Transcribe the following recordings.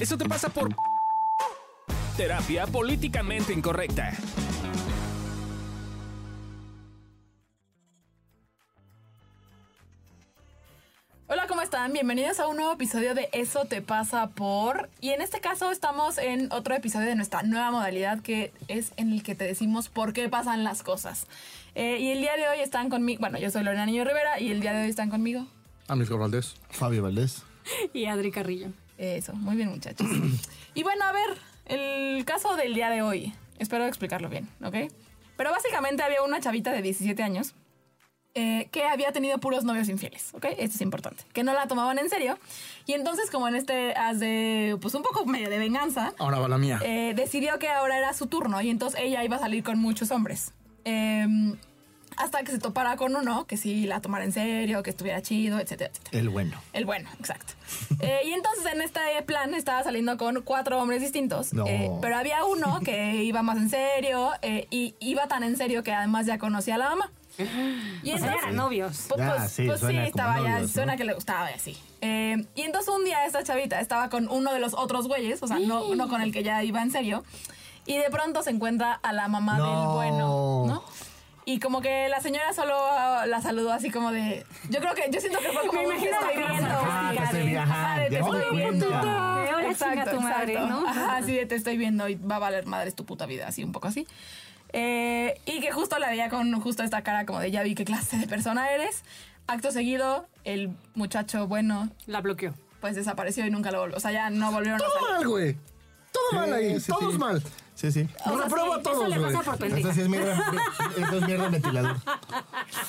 Eso te pasa por terapia políticamente incorrecta. Hola, ¿cómo están? Bienvenidos a un nuevo episodio de Eso te pasa por... Y en este caso estamos en otro episodio de nuestra nueva modalidad que es en el que te decimos por qué pasan las cosas. Eh, y el día de hoy están conmigo... Bueno, yo soy Lorena Niño Rivera y el día de hoy están conmigo... Amílcar Valdés. Fabio Valdés. Y Adri Carrillo. Eso, muy bien muchachos. y bueno, a ver, el caso del día de hoy. Espero explicarlo bien, ¿ok? Pero básicamente había una chavita de 17 años eh, que había tenido puros novios infieles, ¿ok? Esto es importante. Que no la tomaban en serio. Y entonces, como en este, haz de, pues un poco medio de venganza, Ahora va la mía. eh, decidió que ahora era su turno y entonces ella iba a salir con muchos hombres. Eh, hasta que se topara con uno que sí la tomara en serio, que estuviera chido, etcétera, etcétera. El bueno. El bueno, exacto. Eh, y entonces en este plan estaba saliendo con cuatro hombres distintos. No. eh, pero había uno que iba más en serio eh, y iba tan en serio que además ya conocía a la mamá. Y O sea, eran novios. Pues, Ya, pues- sí, pues suena como estaba ya, suena que le gustaba y así. Eh, y entonces un día esta chavita estaba con uno de los otros güeyes, o sea, no, no con el que ya iba en serio. Y de pronto se encuentra a la mamá No. del bueno, ¿no? Y como que la señora solo ah, la saludó así como de. Yo creo que, yo siento que fue como. Me imagino te de estoy casa. viendo. Ah, que Ajá, te estoy viendo. tu madre, ¿no? Ajá, sí, te estoy viendo y va a valer madres tu puta vida, así un poco así. Eh, y que justo la veía con justo esta cara como de ya vi qué clase de persona eres. Acto seguido, el muchacho bueno La bloqueó. pues desapareció y nunca lo volvió. O sea, ya no volvieron a Todo salir. mal, güey. Todo mal ahí. Sí, Todos sí. mal. Sí, sí. O sea, Reprobo sí, a todos, Eso le güey. pasa por pendeja. Eso sí es mierda. Eso es mierda ventilador.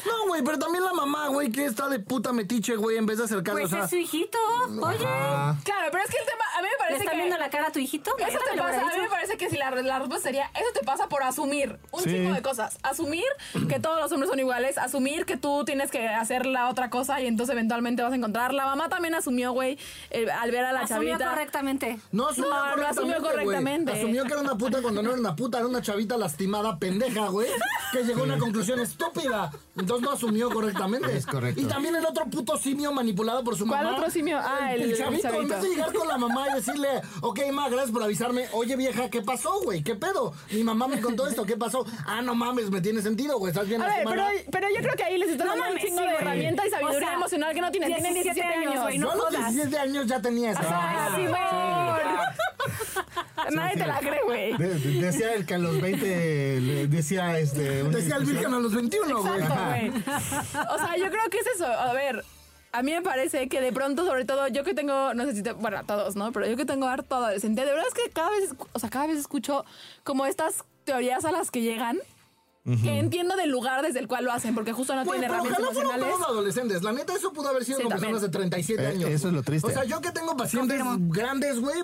No, güey, pero también la mamá, güey, que está de puta metiche, güey, en vez de acercarse. Pues o sea, es su hijito. Oye, Claro, pero es que el tema, me ¿le parece está que... viendo la cara a tu hijito? Eso te pasa, a mí me parece que si la, la respuesta sería, eso te pasa por asumir un Sí. chingo de cosas. Asumir que todos los hombres son iguales, asumir que tú tienes que hacer la otra cosa y entonces eventualmente vas a encontrar. La mamá también asumió, güey, eh, al ver a la Asumió chavita. correctamente. No asumió No, no asumió correctamente, correctamente. Asumió que era una puta cuando no era una puta, era una chavita lastimada, pendeja, güey. Que llegó a una conclusión estúpida. Entonces no asumió correctamente. Es correcto. Y también el otro puto simio manipulado por su ¿Cuál mamá. otro simio? Ah, el- el chavito. chavito. En vez de llegar con la mamá y decirle, ok, ma, gracias por avisarme. Oye, vieja, ¿qué pasó, güey? ¿Qué pedo? Mi mamá me contó esto, ¿qué pasó? Ah, no mames, me tiene sentido, güey. Estás bien A ver, pero, yo creo que ahí les está No dando un chingo sí, de güey. herramienta y sabiduría O sea, emocional que no tienen. Tienen 17 años. güey, no a los jodas. 17 años ya tenía esa. Ah, Simón. Nadie te la cree, güey. de- de- decía el que a los 20 le decía este. Decía el virgen a los 21, güey. Exacto, güey. O sea, yo creo que es eso. A ver, a mí me parece que de pronto, sobre todo, yo que tengo, no sé si te, bueno, todos, ¿no? Pero yo que tengo harto adolescente, de verdad es que cada vez, o sea, cada vez escucho como estas teorías a las que llegan. Que entiendo del lugar desde el cual lo hacen, porque justo no tienen pero herramientas ojalá fueron emocionales. todos adolescentes. La neta, eso pudo haber sido Sí, con también. personas de 37 Eh, años. eso es lo triste. O sea, yo que tengo pacientes Confirmo. grandes, güey,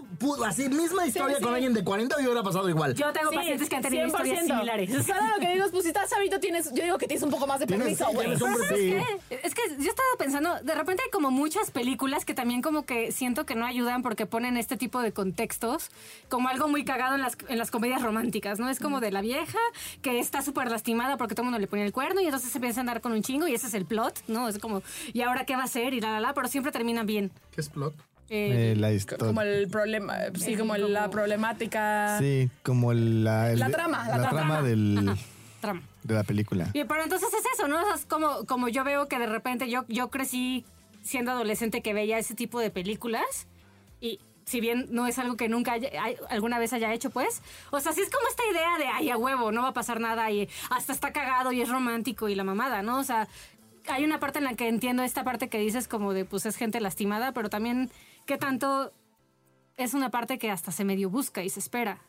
así misma historia sí. con alguien de 40 y hubiera pasado igual. Yo tengo Sí, pacientes que han tenido historias 100%. similares. Solo lo que digo es, pues si estás chavito, tienes, yo digo que tienes un poco más de permiso, sí, güey. tienes un Pero ¿sabes Sí. Es que yo estaba pensando, de repente hay como muchas películas que también como que siento que no ayudan porque ponen este tipo de contextos como algo muy cagado en las, en las comedias románticas, ¿no? Es como de la vieja que está súper lastimada porque todo el mundo le pone el cuerno y entonces se empieza a andar con un chingo y ese es el plot, ¿no? Es como, ¿y ahora qué va a hacer? Y la, la, la, pero siempre terminan bien. ¿Qué es plot? Eh, Eh, la historia. Como el problema, sí, como la problemática. Sí, como la. el- La trama, la La, trama. trama del, Ajá, trama. de la película. Y, pero entonces es eso, ¿no? O sea, es como, como yo veo que de repente yo, yo crecí siendo adolescente que veía ese tipo de películas y si bien no es algo que nunca haya- hay- alguna vez haya hecho, pues, o sea, sí es como esta idea de, ay, a huevo, no va a pasar nada y hasta está cagado y es romántico y la mamada, ¿no? O sea, hay una parte en la que entiendo esta parte que dices como de, pues, es gente lastimada, pero también qué tanto es una parte que hasta se medio busca y se espera.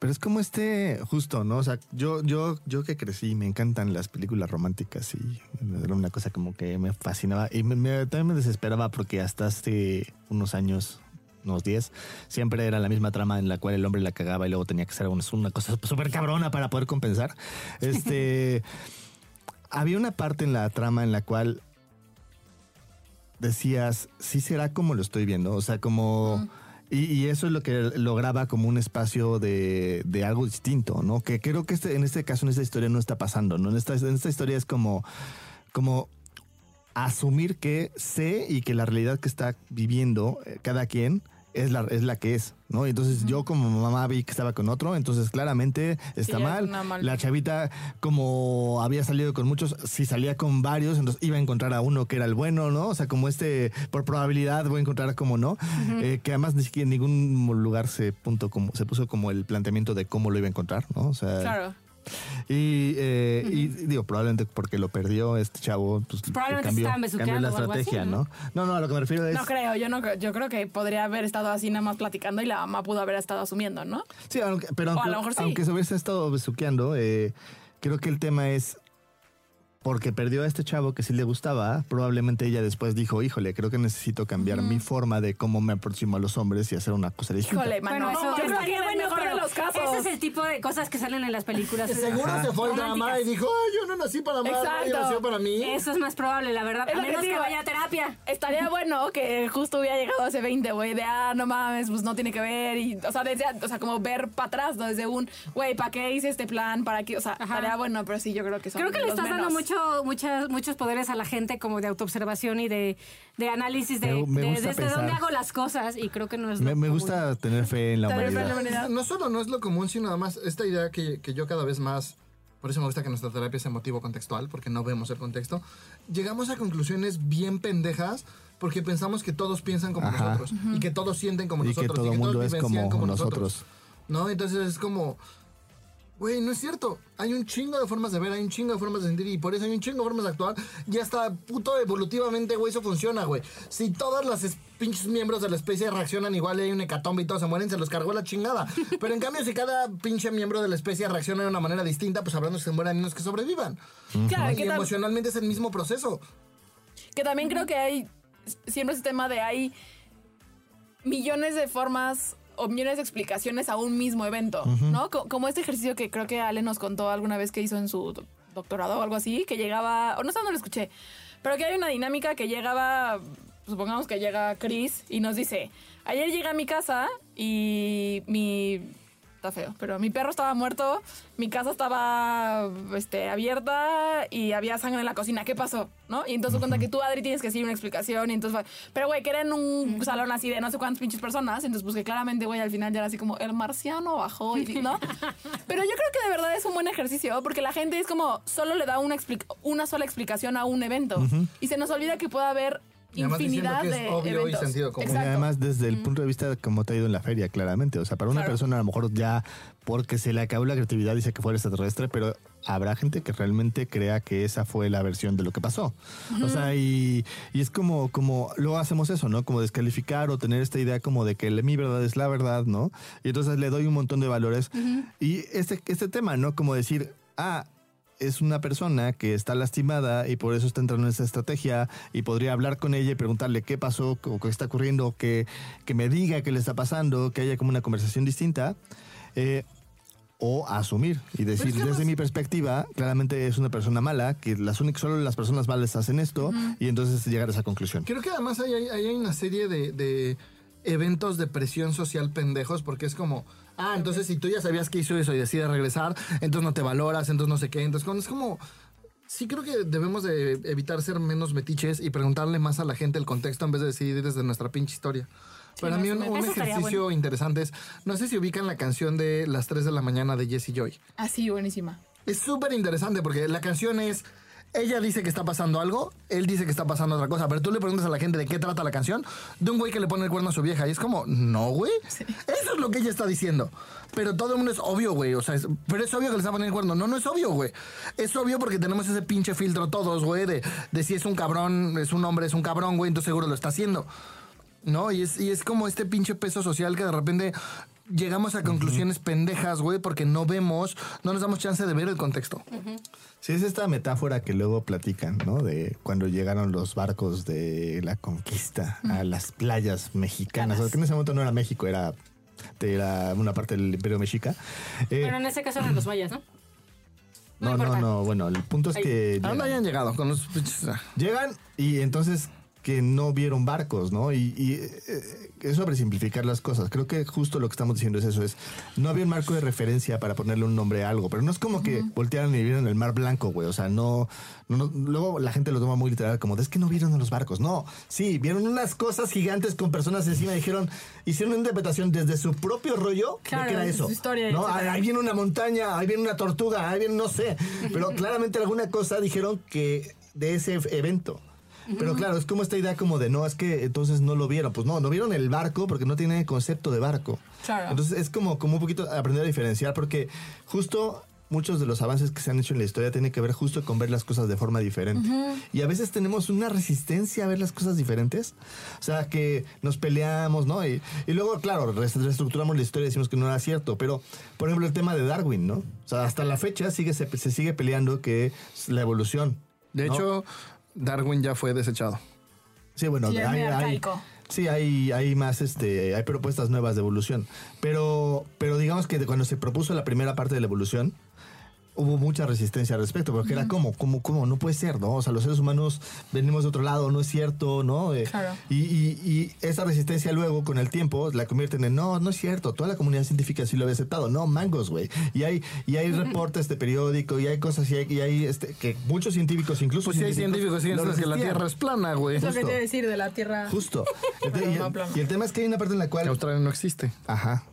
Pero es como este, justo, ¿no? O sea, yo, yo, yo que crecí, me encantan las películas románticas y era una cosa como que me fascinaba y me- me- también me desesperaba porque hasta hace unos años, unos 10, siempre era la misma trama en la cual el hombre la cagaba y luego tenía que hacer una, una cosa súper cabrona para poder compensar. Este, había una parte en la trama en la cual decías, sí será como lo estoy viendo, o sea, como... Y, y eso es lo que lograba como un espacio de, de algo distinto, ¿no? Que creo que este, en este caso, en esta historia no está pasando, ¿no? En esta, en esta historia es como, como asumir que sé y que la realidad que está viviendo eh, cada quien es la, es la que es, ¿no? Entonces yo como mamá vi que estaba con otro, entonces claramente está Sí, mal- La chavita, como había salido con muchos, si salía con varios, entonces iba a encontrar a uno que era el bueno, ¿no? O sea, como este, por probabilidad voy a encontrar como no, Eh, que además ni siquiera en ningún lugar se, punto como, se puso como el planteamiento de cómo lo iba a encontrar, ¿no? O sea, Claro. Y, eh, y digo, probablemente porque lo perdió este chavo, pues Probablemente cambió, estaban cambió besuqueando la así, estrategia, ¿no? ¿no? ¿no? No, a lo que me refiero es... No creo, yo no creo- yo creo que podría haber estado así nada más platicando y la mamá pudo haber estado asumiendo, ¿no? Sí, aunque- pero a aunque, lo mejor sí. aunque se hubiese estado besuqueando, eh, creo que el tema es porque perdió a este chavo que sí le gustaba, probablemente ella después dijo, híjole, creo que necesito cambiar mi forma de cómo me aproximo a los hombres y hacer una cosa distinta. Híjole, mano. Bueno, eso yo creo que bueno, mejor pero los casos. ese es el tipo de cosas que salen en las películas. Seguro se fue el drama y dijo, ay, yo no nací para amar, nadie nació para mí. Eso es más probable, la verdad. Es A que menos que vaya a terapia. Estaría bueno que justo hubiera llegado ese 20, güey, de ah, no mames, pues no tiene que ver. Y, o sea, desde, o sea, como ver para atrás, ¿no? Desde un, güey, ¿para qué hice este plan? ¿Para qué? O sea, estaría bueno, pero sí, yo creo que son Creo que le estás dando mucho, muchas, muchos poderes a la gente como de autoobservación y de, de análisis de, Me- me de- gusta desde pensar. dónde hago las cosas y creo que no es lo Me, me gusta tener fe en la humanidad. No solo no es lo común, sino además esta idea que, que yo cada vez más, por eso me gusta que nuestra terapia sea motivo contextual, porque no vemos el contexto, llegamos a conclusiones bien pendejas porque pensamos que todos piensan como Ajá. nosotros y que todos sienten como Y que nosotros todo y que mundo todos es vivencian como nosotros. ¿No? Entonces es como, güey, no es cierto. Hay un chingo de formas de ver, hay un chingo de formas de sentir y por eso hay un chingo de formas de actuar. Y hasta puto evolutivamente, güey, eso funciona, güey. Si todas las es- pinches miembros de la especie reaccionan igual y hay un hecatombe y todos se mueren, se los cargó la chingada. Pero en cambio, si cada pinche miembro de la especie reacciona de una manera distinta, pues habrá unos que se mueran y unos que sobrevivan. Claro, Y que, emocionalmente es el mismo proceso. que también creo que hay siempre ese tema de hay millones de formas o millones de explicaciones a un mismo evento, ¿no? Co- Como este ejercicio que creo que Ale nos contó alguna vez que hizo en su do- doctorado o algo así, que llegaba, o no sé dónde lo escuché, pero que hay una dinámica que llegaba, supongamos que llega Chris y nos dice, ayer llegué a mi casa y mi está feo, pero mi perro estaba muerto, mi casa estaba este, abierta y había sangre en la cocina. ¿Qué pasó? ¿No? Y entonces cuenta que tú, Adri, tienes que decir una explicación. Y entonces, pero güey, que era en un salón así de no sé cuántas pinches personas. Entonces, pues que claramente, güey, al final ya era así como el marciano bajó y ¿no? Pero yo creo que de verdad es un buen ejercicio porque la gente es como solo le da una, una sola explicación a un evento y se nos olvida que puede haber Y además infinidad que es de obvio y sentido común. Y además desde el punto de vista de cómo te ha ido en la feria, claramente. O sea, para una Claro. persona a lo mejor ya porque se le acabó la creatividad dice que fue el extraterrestre, pero habrá gente que realmente crea que esa fue la versión de lo que pasó. O sea, y, y es como, como luego hacemos eso, ¿no? Como descalificar o tener esta idea como de que mi verdad es la verdad, ¿no? Y entonces le doy un montón de valores. Y este, este tema, ¿no? Como decir, ah, es una persona que está lastimada y por eso está entrando en esa estrategia y podría hablar con ella y preguntarle qué pasó, o qué está ocurriendo, que, que me diga qué le está pasando, que haya como una conversación distinta. eh, o asumir y decir, es que desde mi perspectiva, claramente es una persona mala, que las únicas, solo las personas malas hacen esto y entonces llegar a esa conclusión. Creo que además hay, hay, hay una serie de, de eventos de presión social pendejos porque es como, ah, entonces si tú ya sabías que hizo eso y decides regresar, entonces no te valoras, entonces no sé qué, entonces es como... Sí creo que debemos de evitar ser menos metiches y preguntarle más a la gente el contexto en vez de decidir desde nuestra pinche historia. Para mí un, ejercicio interesante es, no sé si ubican la canción de las 3 de la mañana de Jesse Joy. Así, buenísima. Es súper interesante porque la canción es. Ella dice que está pasando algo, él dice que está pasando otra cosa, pero tú le preguntas a la gente de qué trata la canción, de un güey que le pone el cuerno a su vieja, y es como, no, güey. Eso es lo que ella está diciendo. Pero todo el mundo es obvio, güey. O sea, es- pero es obvio que le está poniendo el cuerno. No, no es obvio, güey. Es obvio porque tenemos ese pinche filtro todos, güey, de, de si es un cabrón, es un hombre, es un cabrón, güey, entonces seguro lo está haciendo. ¿no? Y es, y es como este pinche peso social que de repente llegamos a conclusiones pendejas, güey, porque no vemos, no nos damos chance de ver el contexto. Sí, es esta metáfora que luego platican, ¿no? De cuando llegaron los barcos de la conquista a las playas mexicanas. Porque en ese momento no era México, era, era una parte del Imperio Mexica. Eh, Bueno, en ese caso eran los mayas, ¿no? no, no, no. Bueno, el punto es que ¿A dónde llegan, hayan llegado con los pinches? llegan y entonces que no vieron barcos, ¿no? Y, y, eh, es sobresimplificar las cosas. Creo que justo lo que estamos diciendo es eso, es no había un marco de referencia para ponerle un nombre a algo, pero no es como que voltearan y vieron el mar blanco, güey. O sea, no, no, no- luego la gente lo toma muy literal como, es que no vieron a los barcos. No, sí, vieron unas cosas gigantes con personas encima y dijeron, hicieron una interpretación desde su propio rollo Claro, de que era eso. historia, ¿no? Ahí viene una montaña, ahí viene una tortuga, ahí viene no sé. Pero claramente alguna cosa dijeron que de ese evento. Pero claro, es como esta idea como de, no, es que entonces no lo vieron. Pues no, no vieron el barco porque no tiene concepto de barco. Claro. Entonces es como, como un poquito aprender a diferenciar porque justo muchos de los avances que se han hecho en la historia tienen que ver justo con ver las cosas de forma diferente. Y a veces tenemos una resistencia a ver las cosas diferentes. O sea, que nos peleamos, ¿no? Y, y luego, claro, reestructuramos la historia y decimos que no era cierto. Pero, por ejemplo, el tema de Darwin, ¿no? O sea, hasta la fecha sigue, se, se sigue peleando que es la evolución. De ¿no? hecho, Darwin ya fue desechado. Sí, bueno, Sí, hay, hay- sí, hay, hay más, este, hay propuestas nuevas de evolución. Pero, pero digamos que cuando se propuso la primera parte de la evolución, hubo mucha resistencia al respecto, porque era como, como, como, no puede ser, ¿no? O sea, los seres humanos venimos de otro lado, no es cierto, ¿no? Eh, Claro. y, y, y esa resistencia luego, con el tiempo, la convierten en, no, no es cierto, toda la comunidad científica sí lo había aceptado, no, mangos, güey. Y hay, y hay reportes de periódico, y hay cosas, y hay, y hay este, que muchos científicos, incluso Pues si hay científicos siguen lo diciendo que la. Tierra es plana, güey. Es lo que te iba a decir de la Tierra. Justo. Y, no y el tema es que hay una parte en la Que cual. Australia no existe. Ajá.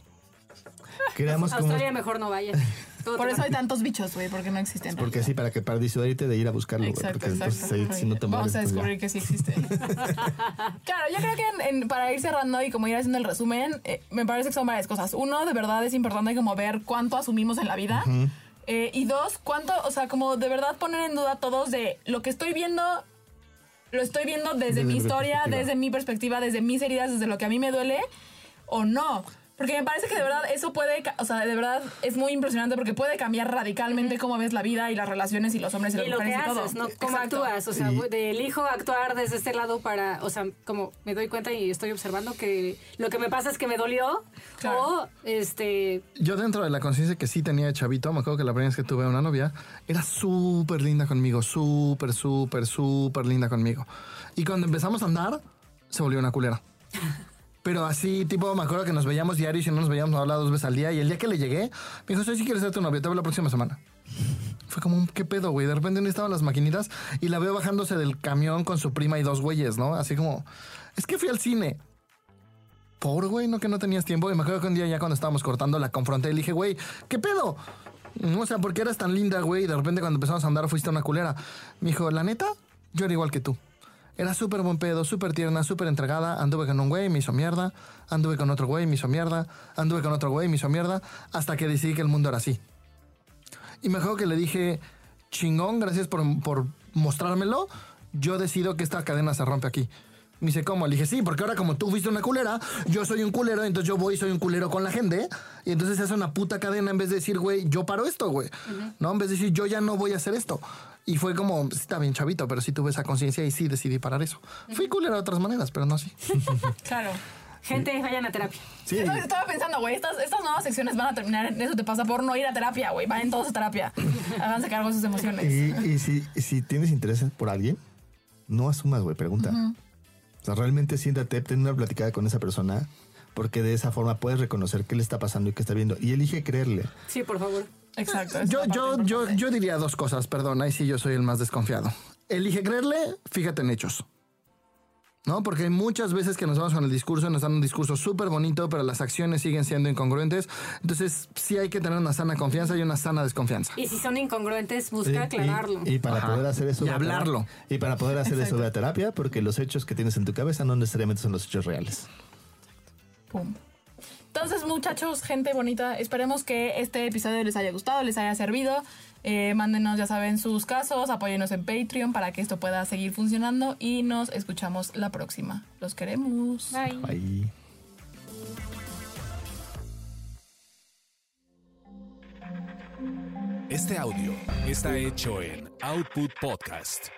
Creamos como. Australia mejor no vaya. Todo Por eso hay tantos bichos, güey, porque no existen. Porque sí, para que para disuadirte de ir a buscarlo, güey. Porque exacto. entonces ahí, si no te Vamos mueres, a pues ya. descubrir que sí existe. claro, yo creo que en- en- para ir cerrando y como ir haciendo el resumen, eh, me parece que son varias cosas. Uno, de verdad es importante como ver cuánto asumimos en la vida. Eh, y dos, cuánto, o sea, como de verdad poner en duda todos de lo que estoy viendo, lo estoy viendo desde, Desde mi mi historia, perspectiva. desde mi perspectiva, desde mis heridas, desde lo que a mí me duele, o no. Porque me parece que de verdad eso puede, o sea, de verdad es muy impresionante porque puede cambiar radicalmente cómo ves la vida y las relaciones y los hombres y las Y lo que mujeres y todo. haces, ¿no? Cómo Exacto. actúas. O sea, Y- de elijo actuar desde este lado para, o sea, como me doy cuenta y estoy observando que lo que me pasa es que me dolió. Claro. O, este, Yo dentro de la conciencia que sí tenía de chavito, me acuerdo que la primera vez que tuve una novia, era súper linda conmigo, súper, súper, súper linda conmigo. Y cuando empezamos a andar, se volvió una culera. Pero así, tipo, me acuerdo que nos veíamos diario y si no nos veíamos, nos hablaba dos veces al día. Y el día que le llegué, me dijo, soy si quieres ser tu novia, te veo la próxima semana. Fue como, ¿qué pedo, güey? De repente no estaban las maquinitas y la veo bajándose del camión con su prima y dos güeyes, ¿no? Así como, es que fui al cine. Por, güey, no que no tenías tiempo. Y me acuerdo que un día ya cuando estábamos cortando la confronté y le dije, güey, ¿qué pedo? O sea, ¿por qué eras tan linda, güey? Y de repente cuando empezamos a andar fuiste una culera. Me dijo, la neta, yo era igual que tú. Era súper buen pedo, súper tierna, súper entregada. Anduve con un güey, me hizo mierda. Anduve con otro güey, me hizo mierda. Anduve con otro güey, me hizo mierda. Hasta que decidí que el mundo era así. Y me acuerdo que le dije, chingón, gracias por, por mostrármelo. Yo decido que esta cadena se rompe aquí. Me dice, ¿cómo? Le dije, sí, porque ahora como tú fuiste una culera, yo soy un culero, entonces yo voy y soy un culero con la gente. Y entonces se hace una puta cadena en vez de decir, güey, yo paro esto, güey. ¿No? En vez de decir, yo ya no voy a hacer esto. Y fue como, sí, está bien chavito, pero sí tuve esa conciencia y sí decidí parar eso. Fui culero de otras maneras, pero no así. Claro. gente, vayan a terapia. Sí, estaba pensando, güey, estas, estas nuevas secciones van a terminar en eso te pasa por no ir a terapia, güey. Vayan todos a terapia. Háganse cargo de sus emociones. y, y si, y si tienes interés por alguien, no asumas, güey, pregunta. O sea, realmente siéntate, ten una platicada con esa persona, porque de esa forma puedes reconocer qué le está pasando y qué está viendo. Y elige creerle. Sí, por favor. Exacto. Yo, yo, yo, yo diría dos cosas, perdón, ahí sí yo soy el más desconfiado. Elige creerle, fíjate en hechos. ¿No? Porque hay muchas veces que nos vamos con el discurso, nos dan un discurso súper bonito, pero las acciones siguen siendo incongruentes. Entonces, sí hay que tener una sana confianza y una sana desconfianza. Y si son incongruentes, busca aclararlo. Y, y para Ajá. poder hacer eso. Y hablarlo. terapia. Y para poder hacer eso, ve a terapia, porque los hechos que tienes en tu cabeza no necesariamente son los hechos reales. Pum. Entonces, muchachos, gente bonita, esperemos que este episodio les haya gustado, les haya servido. Eh, mándenos, ya saben, sus casos, apóyenos en Patreon para que esto pueda seguir funcionando y nos escuchamos la próxima. Los queremos. Bye. Ahí. Este audio está hecho en Output Podcast.